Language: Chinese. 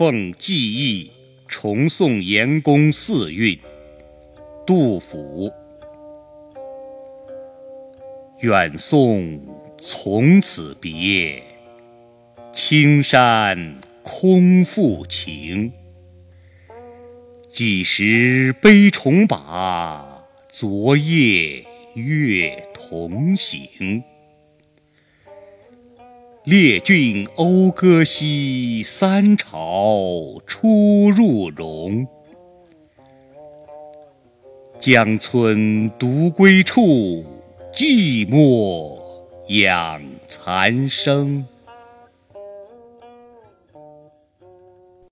奉记忆重送严公四韵。杜甫。远送从此别，青山空复情。几时悲重把，昨夜月同行。列郡讴歌兮，三朝出入荣。江村独归处，寂寞养残生。